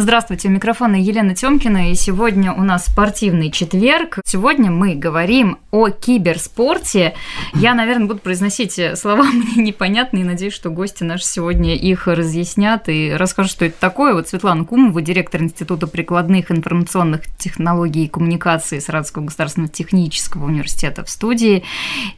Здравствуйте, у микрофона Елена Тёмкина, и сегодня у нас спортивный четверг. Сегодня мы говорим о киберспорте. Я, наверное, буду произносить слова мне непонятные, надеюсь, что гости наши сегодня их разъяснят и расскажут, что это такое. Вот Светлана Кумова, директор Института прикладных информационных технологий и коммуникаций Саратовского государственного технического университета в студии,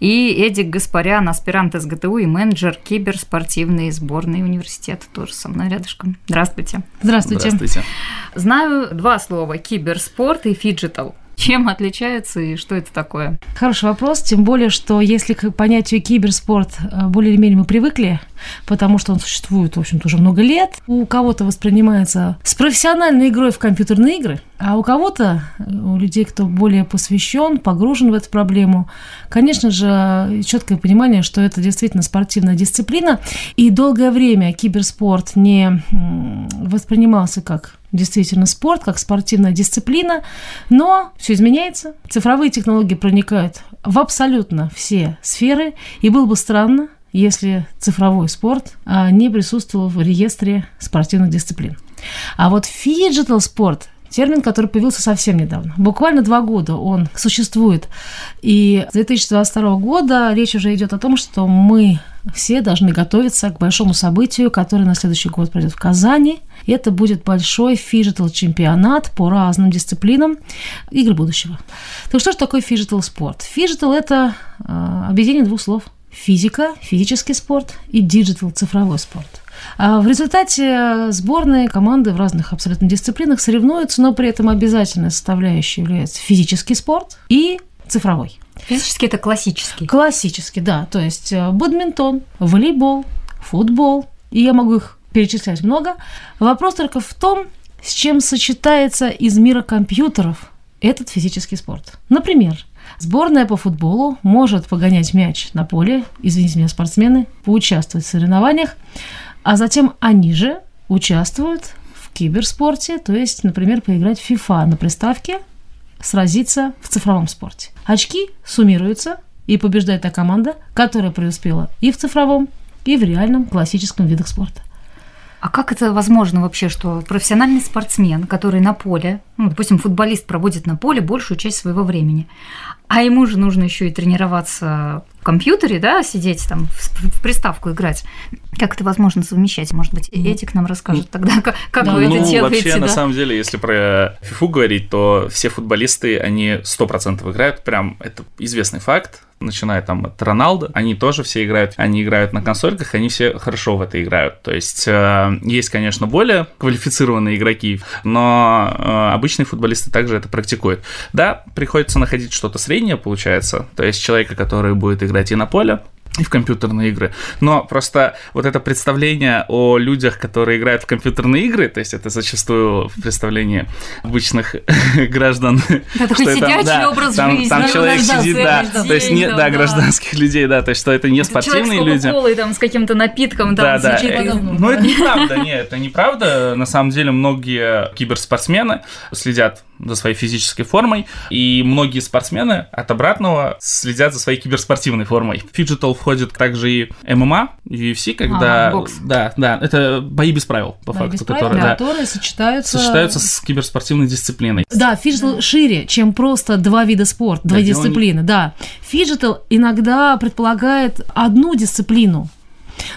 и Эдик Гаспарян, аспирант СГТУ и менеджер киберспортивной сборной университета, тоже со мной рядышком. Здравствуйте. Здравствуйте. Здравствуйте. Здравствуйте. Знаю два слова – киберспорт и фиджитал. Чем отличаются и что это такое? Хороший вопрос, тем более, что если к понятию киберспорт э, более или менее мы привыкли, потому что он существует, в общем-то, уже много лет, у кого-то воспринимается с профессиональной игрой в компьютерные игры, а у кого-то, э, у людей, кто более посвящен, погружен в эту проблему, конечно же, четкое понимание, что это действительно спортивная дисциплина, и долгое время киберспорт не воспринимался как действительно спорт, как спортивная дисциплина, но все изменяется. Цифровые технологии проникают в абсолютно все сферы, и было бы странно, если цифровой спорт а, не присутствовал в реестре спортивных дисциплин. А вот фиджитал спорт термин, который появился совсем недавно. Буквально два года он существует. И с 2022 года речь уже идет о том, что мы все должны готовиться к большому событию, которое на следующий год пройдет в Казани. Это будет большой фиджитал чемпионат по разным дисциплинам игры будущего. Так что же такое фиджитал спорт? Фиджитал – это э, объединение двух слов. Physical, физический спорт и digital, цифровой спорт. А в результате сборные команды в разных абсолютно дисциплинах соревнуются, но при этом обязательной составляющей является физический спорт и цифровой. Физически это классический. Классический, да. То есть э, бадминтон, волейбол, футбол. И я могу их перечислять много. Вопрос только в том, с чем сочетается из мира компьютеров этот физический спорт. Например, сборная по футболу может погонять мяч на поле, извините меня, спортсмены, поучаствовать в соревнованиях, а затем они же участвуют в киберспорте, то есть, например, поиграть в FIFA на приставке, сразиться в цифровом спорте. Очки суммируются, и побеждает та команда, которая преуспела и в цифровом, и в реальном классическом видах спорта. А как это возможно вообще, что профессиональный спортсмен, который на поле, ну, допустим, футболист проводит на поле большую часть своего времени, а ему же нужно еще и тренироваться в компьютере, да, сидеть там в приставку играть. Как это возможно совмещать? Может быть, Этик нам расскажет ну, тогда, как, как да. вы ну, это делаете. Вообще, да? на самом деле, если про FIFA говорить, то все футболисты, они 100% играют, прям это известный факт начиная там от Роналда, они тоже все играют, они играют на консольках, они все хорошо в это играют. То есть э, есть, конечно, более квалифицированные игроки, но э, обычные футболисты также это практикуют. Да, приходится находить что-то среднее, получается, то есть человека, который будет играть и на поле, и в компьютерные игры. Но просто вот это представление о людях, которые играют в компьютерные игры, то есть это зачастую представление обычных граждан. Да, такой сидячий да, образ там, жизни. Там человек сидит, да, то есть не, да, гражданских людей, да, то есть что это не спортивные люди. Человек с там с каким-то напитком, да, да. Ну это неправда, нет, это неправда. На самом деле многие киберспортсмены следят за своей физической формой, и многие спортсмены от обратного следят за своей киберспортивной формой. В фиджитал входит также и ММА, UFC, когда... А, бокс. Да, да, это бои без правил, по бои факту, правил, которые, да, которые сочетаются... Сочетаются с киберспортивной дисциплиной. Да, фиджитал да. шире, чем просто два вида спорта, да, дисциплины, да. Фиджитал иногда предполагает одну дисциплину,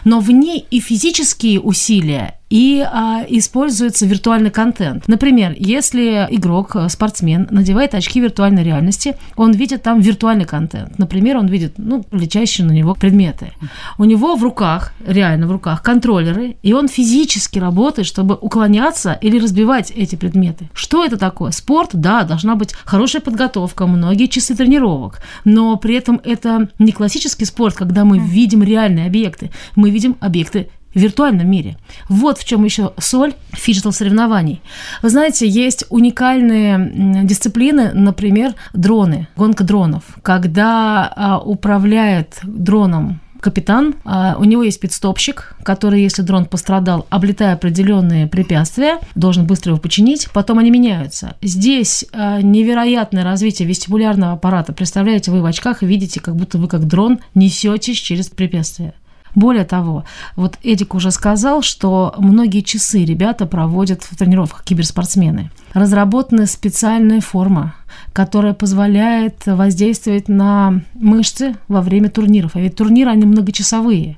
но в ней и физические усилия, и а, используется виртуальный контент. Например, если игрок, э, спортсмен надевает очки виртуальной реальности, он видит там виртуальный контент. Например, он видит, ну, летящие на него предметы. У него в руках, реально в руках, контроллеры, и он физически работает, чтобы уклоняться или разбивать эти предметы. Что это такое? Спорт, да, должна быть хорошая подготовка, многие часы тренировок, но при этом это не классический спорт, когда мы видим реальные объекты, мы видим объекты в виртуальном мире. Вот в чем еще соль фиджитал соревнований. Вы знаете, есть уникальные дисциплины, например, дроны, гонка дронов, когда а, управляет дроном капитан, а, у него есть пит-стопщик, который, если дрон пострадал, облетая определенные препятствия, должен быстро его починить, потом они меняются. Здесь а, невероятное развитие вестибулярного аппарата. Представляете, вы в очках и видите, как будто вы как дрон несетесь через препятствия. Более того, вот Эдик уже сказал, что многие часы ребята проводят в тренировках, киберспортсмены. Разработана специальная форма, которая позволяет воздействовать на мышцы во время турниров. А ведь турниры, они многочасовые.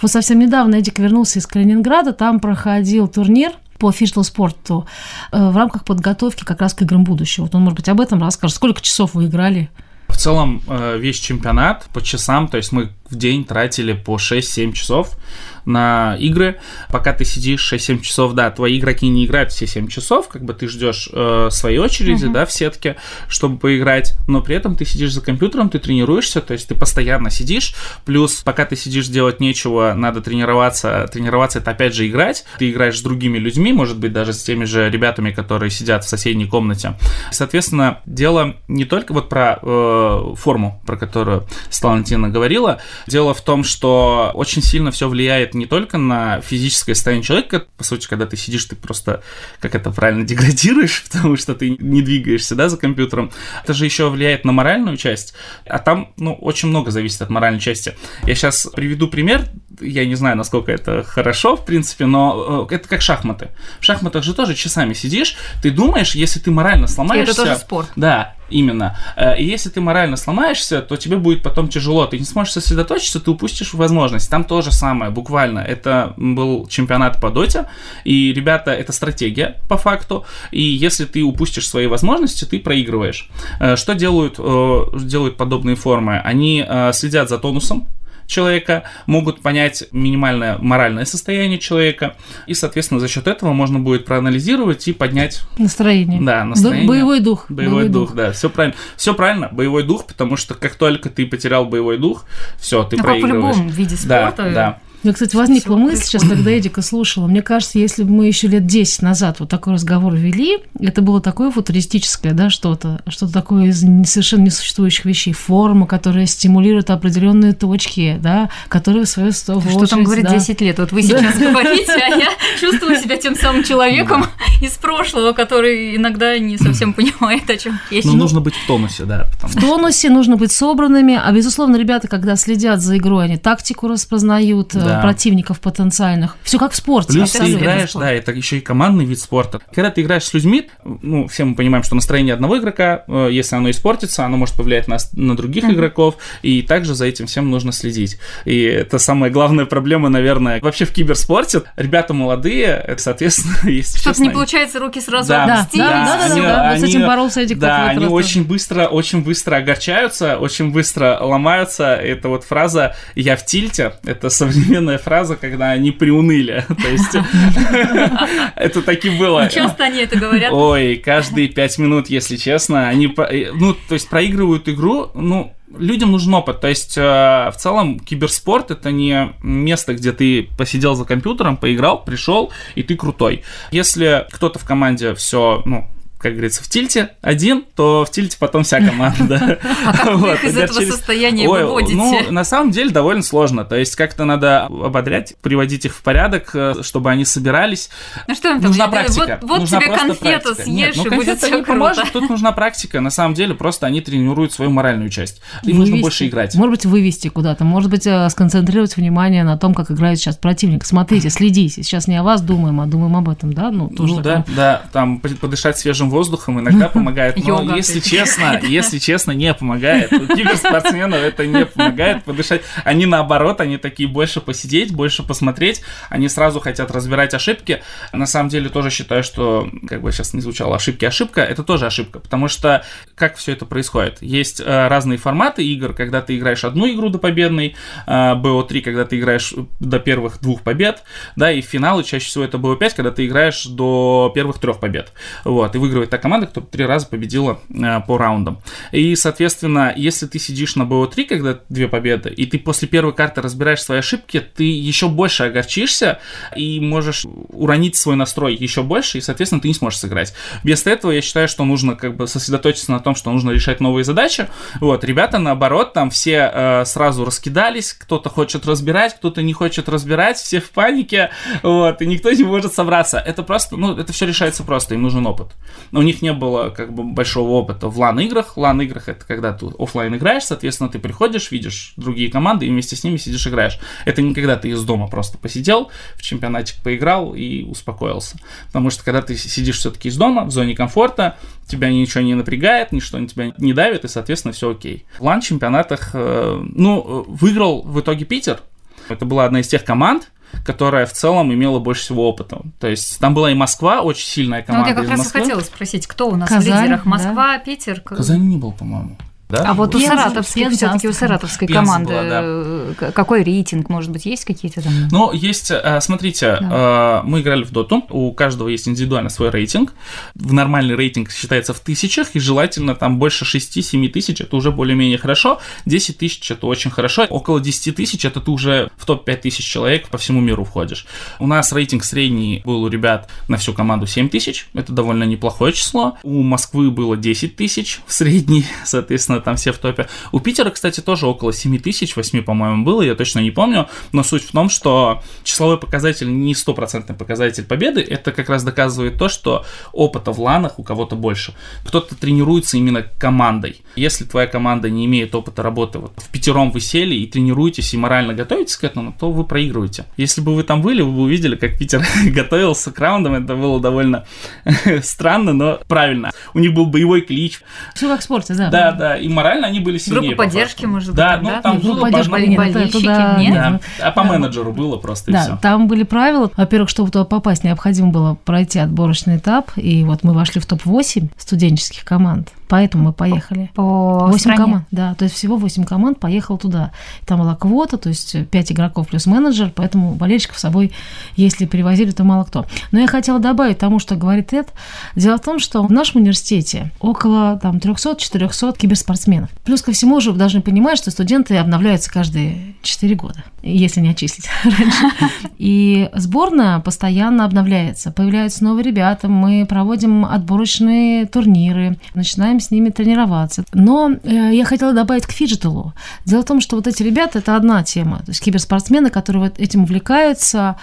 Вот совсем недавно Эдик вернулся из Калининграда, там проходил турнир по фиштл-спорту э, в рамках подготовки как раз к играм будущего. Вот он, может быть, об этом расскажет. Сколько часов вы играли? В целом, э, весь чемпионат по часам, то есть мы в день тратили по 6-7 часов на игры. Пока ты сидишь 6-7 часов, да, твои игроки не играют все 7 часов, как бы ты ждешь э, своей очереди, uh-huh. да, в сетке, чтобы поиграть, но при этом ты сидишь за компьютером, ты тренируешься, то есть ты постоянно сидишь, плюс пока ты сидишь делать нечего, надо тренироваться, тренироваться это опять же играть, ты играешь с другими людьми, может быть, даже с теми же ребятами, которые сидят в соседней комнате. Соответственно, дело не только вот про э, форму, про которую Сталантина говорила, дело в том, что очень сильно все влияет не только на физическое состояние человека, по сути, когда ты сидишь, ты просто, как это правильно, деградируешь, потому что ты не двигаешься, да, за компьютером. Это же еще влияет на моральную часть, а там, ну, очень много зависит от моральной части. Я сейчас приведу пример, я не знаю, насколько это хорошо, в принципе, но э, это как шахматы. В шахматах же тоже часами сидишь, ты думаешь, если ты морально сломаешься... Это тоже спорт. Да, Именно. Э, и если ты морально сломаешься, то тебе будет потом тяжело. Ты не сможешь сосредоточиться, ты упустишь возможность. Там то же самое, буквально. Это был чемпионат по доте, и, ребята, это стратегия по факту. И если ты упустишь свои возможности, ты проигрываешь. Э, что делают, э, делают подобные формы? Они следят за тонусом, человека, могут понять минимальное моральное состояние человека, и, соответственно, за счет этого можно будет проанализировать и поднять настроение. Да, настроение. Боевой дух. Боевой, боевой дух, дух, да, все правильно. Все правильно, боевой дух, потому что как только ты потерял боевой дух, все, ты ну, проигрываешь. Как в любом виде спорта. Да, да. Меня, кстати, возникла мысль сейчас, когда Эдика слушала. Мне кажется, если бы мы еще лет 10 назад вот такой разговор вели, это было такое футуристическое, да, что-то, что-то такое из совершенно несуществующих вещей. Форма, которая стимулирует определенные точки, да, которые в свою сторону. Что там говорит да. 10 лет? Вот вы сейчас говорите, а я чувствую себя тем самым человеком из прошлого, который иногда не совсем понимает, о чем речь. Ну, нужно быть в тонусе, да. В тонусе нужно быть собранными, а, безусловно, ребята, когда следят за игрой, они тактику распознают, да да. противников потенциальных. Все как в спорте. Плюс ты играешь, да, это еще и командный вид спорта. Когда ты играешь с людьми, ну, все мы понимаем, что настроение одного игрока, э, если оно испортится, оно может повлиять на, на других mm-hmm. игроков, и также за этим всем нужно следить. И это самая главная проблема, наверное, вообще в киберспорте. Ребята молодые, соответственно, если Что-то не получается руки сразу да, обвести. Да, да, да, да, да, они, с этим боролся Эдик Да, они очень быстро, очень быстро огорчаются, очень быстро ломаются. Это вот фраза «я в тильте», это современная современная фраза, когда они приуныли. То есть это таки было. Часто они это говорят. Ой, каждые пять минут, если честно, они, э, ну, то есть проигрывают игру, ну, людям нужен опыт. То есть, э, в целом, киберспорт это не место, где ты посидел за компьютером, поиграл, пришел, и ты крутой. Если кто-то в команде все, ну, как говорится, в тильте один, то в тильте потом вся команда. А как вы из этого состояния выводите? Ну, на самом деле довольно сложно. То есть как-то надо ободрять, приводить их в порядок, э, чтобы они собирались. Ну что Нужна практика. Вот тебе конфету съешь, и будет все поможет. Тут нужна практика. На самом деле просто они тренируют свою моральную часть. Им нужно больше играть. Может быть, вывести куда-то. Может быть, э, сконцентрировать внимание на том, как играет сейчас противник. Смотрите, следите. Сейчас не о вас думаем, а думаем об этом, да? Ну, тоже ну да, да. Там подышать свежим воздухом иногда помогает. Но Йога, если честно, если честно, не помогает. У киберспортсменов это не помогает подышать. Они наоборот, они такие больше посидеть, больше посмотреть. Они сразу хотят разбирать ошибки. На самом деле тоже считаю, что, как бы сейчас не звучало, ошибки ошибка, это тоже ошибка. Потому что как все это происходит? Есть э, разные форматы игр, когда ты играешь одну игру до победной, э, BO3, когда ты играешь до первых двух побед, да, и финалы чаще всего это BO5, когда ты играешь до первых трех побед. Вот, и выигрываешь первая та команда, которая три раза победила э, по раундам. И, соответственно, если ты сидишь на БО3, когда две победы, и ты после первой карты разбираешь свои ошибки, ты еще больше огорчишься и можешь уронить свой настрой еще больше, и, соответственно, ты не сможешь сыграть. Вместо этого я считаю, что нужно как бы сосредоточиться на том, что нужно решать новые задачи. Вот, ребята, наоборот, там все э, сразу раскидались, кто-то хочет разбирать, кто-то не хочет разбирать, все в панике, вот, и никто не может собраться. Это просто, ну, это все решается просто, им нужен опыт. У них не было как бы большого опыта в лан-играх. Лан-играх это когда ты офлайн играешь, соответственно, ты приходишь, видишь другие команды и вместе с ними сидишь играешь. Это не когда ты из дома просто посидел, в чемпионатик поиграл и успокоился. Потому что когда ты сидишь все-таки из дома, в зоне комфорта, тебя ничего не напрягает, ничто на тебя не давит, и, соответственно, все окей. В лан-чемпионатах, э, ну, выиграл в итоге Питер. Это была одна из тех команд, которая в целом имела больше всего опыта. То есть там была и Москва, очень сильная команда. Ну, вот я как раз и хотела спросить, кто у нас Казань, в лидерах? Москва, да? Питер? Казани не был, по-моему. Да? А вот у саратовской, все-таки у саратовской Пенза команды была, да. Э, какой рейтинг, может быть, есть какие-то там? Ну, есть, э, смотрите, да. Э, мы играли в доту, у каждого есть индивидуально свой рейтинг. В нормальный рейтинг считается в тысячах, и желательно там больше 6-7 тысяч, это уже более-менее хорошо. 10 тысяч это очень хорошо. Около 10 тысяч это ты уже в топ-5 тысяч человек по всему миру входишь. У нас рейтинг средний был у ребят на всю команду 7 тысяч, это довольно неплохое число. У Москвы было 10 тысяч в средний, соответственно, там все в топе. У Питера, кстати, тоже около 7 тысяч, 8, по-моему, было, я точно не помню, но суть в том, что числовой показатель не стопроцентный показатель победы, это как раз доказывает то, что опыта в ланах у кого-то больше. Кто-то тренируется именно командой. Если твоя команда не имеет опыта работы, вот в пятером вы сели и тренируетесь и морально готовитесь к этому, то вы проигрываете. Если бы вы там были, вы бы увидели, как Питер готовился к раундам, это было довольно странно, но правильно. У них был боевой клич. Все как в спорте, да. Да, да, и морально они были сильнее. Группа поддержки, может быть, да? ну там было поддержки, по болельщики, туда, нет? Да. А по менеджеру было просто да, и все. там были правила. Во-первых, чтобы туда попасть, необходимо было пройти отборочный этап, и вот мы вошли в топ-8 студенческих команд. Поэтому мы поехали. По 8 стране. команд, да. То есть всего 8 команд поехал туда. Там была квота, то есть 5 игроков плюс менеджер, поэтому болельщиков с собой, если перевозили, то мало кто. Но я хотела добавить тому, что говорит Эд. Дело в том, что в нашем университете около там 300-400 киберспортсменов. Плюс ко всему уже вы должны понимать, что студенты обновляются каждые 4 года, если не отчислить раньше. И сборная постоянно обновляется. Появляются новые ребята, мы проводим отборочные турниры, начинаем с ними тренироваться. Но э, я хотела добавить к фиджиталу. Дело в том, что вот эти ребята – это одна тема. То есть киберспортсмены, которые этим увлекаются,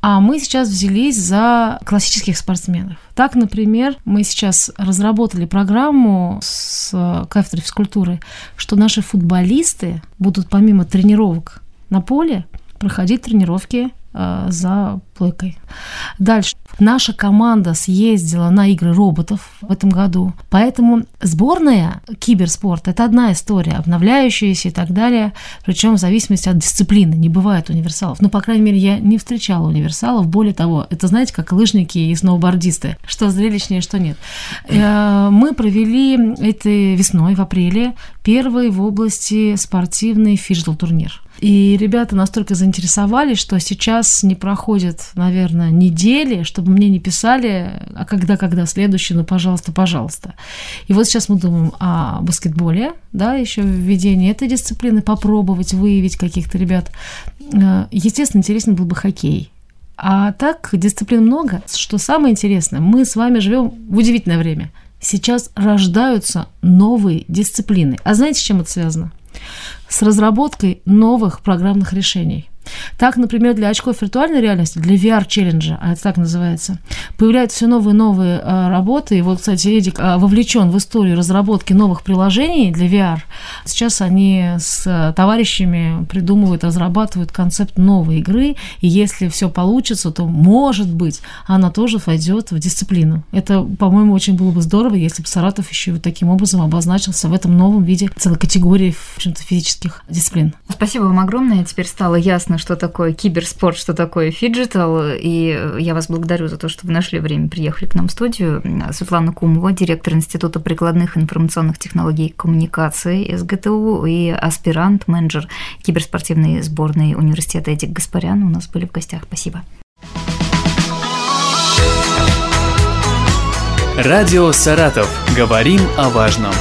а мы сейчас взялись за классических спортсменов. Так, например, мы сейчас разработали программу с кафедрой физкультуры, что наши футболисты будут помимо тренировок на поле проходить тренировки э, за плойкой. Дальше. Наша команда съездила на игры роботов в этом году. Поэтому сборная киберспорт – это одна история, обновляющаяся и так далее, причем в зависимости от дисциплины. Не бывает универсалов. Ну, по крайней мере, я не встречала универсалов. Более того, это, знаете, как лыжники и сноубордисты. Что зрелищнее, что нет. Э, мы провели этой весной, в апреле, первый в области спортивный фиджитал турнир. И ребята настолько заинтересовались, что сейчас не проходит, наверное, недели, чтобы мне не писали, а когда, когда следующий, ну, пожалуйста, пожалуйста. И вот сейчас мы думаем о баскетболе, да, еще введение этой дисциплины, попробовать выявить каких-то ребят. Э, естественно, интересно был бы хоккей. А так дисциплин много. Что самое интересное, мы с вами живем в удивительное время. Сейчас рождаются новые дисциплины. А знаете, с чем это связано? с разработкой новых программных решений. Так, например, для очков виртуальной реальности, для VR-челленджа, а это так называется, появляются все новые и новые а, работы. И вот, кстати, Эдик а, вовлечен в историю разработки новых приложений для VR. Сейчас они с а, товарищами придумывают, разрабатывают концепт новой игры. И если все получится, то, может быть, она тоже войдет в дисциплину. Это, по-моему, очень было бы здорово, если бы Саратов еще вот таким образом обозначился в этом новом виде целой категории, в общем-то, физических дисциплин. Спасибо вам огромное. Теперь стало ясно, что такое киберспорт, что такое фиджитал. И я вас благодарю за то, что вы нашли время, приехали к нам в студию. Светлана Кумова, директор Института прикладных информационных технологий и коммуникации СГТУ и аспирант, менеджер киберспортивной сборной университета Эдик Гаспарян у нас были в гостях. Спасибо. Радио «Саратов». Говорим о важном.